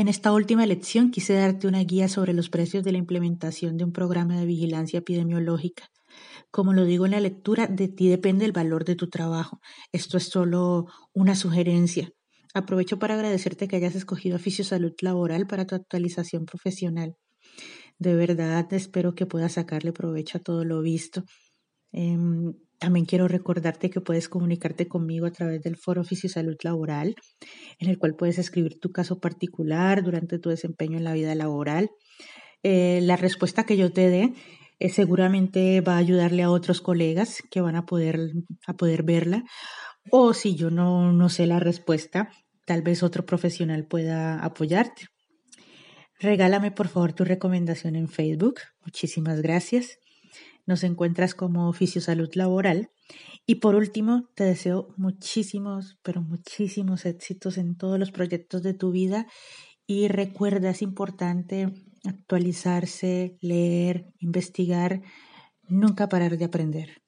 En esta última lección quise darte una guía sobre los precios de la implementación de un programa de vigilancia epidemiológica. Como lo digo en la lectura, de ti depende el valor de tu trabajo. Esto es solo una sugerencia. Aprovecho para agradecerte que hayas escogido Oficio Salud Laboral para tu actualización profesional. De verdad espero que puedas sacarle provecho a todo lo visto. Em, también quiero recordarte que puedes comunicarte conmigo a través del Foro Oficio Salud Laboral, en el cual puedes escribir tu caso particular durante tu desempeño en la vida laboral. Eh, la respuesta que yo te dé eh, seguramente va a ayudarle a otros colegas que van a poder, a poder verla. O si yo no, no sé la respuesta, tal vez otro profesional pueda apoyarte. Regálame por favor tu recomendación en Facebook. Muchísimas gracias. Nos encuentras como Oficio Salud Laboral. Y por último, te deseo muchísimos, pero muchísimos éxitos en todos los proyectos de tu vida. Y recuerda, es importante actualizarse, leer, investigar, nunca parar de aprender.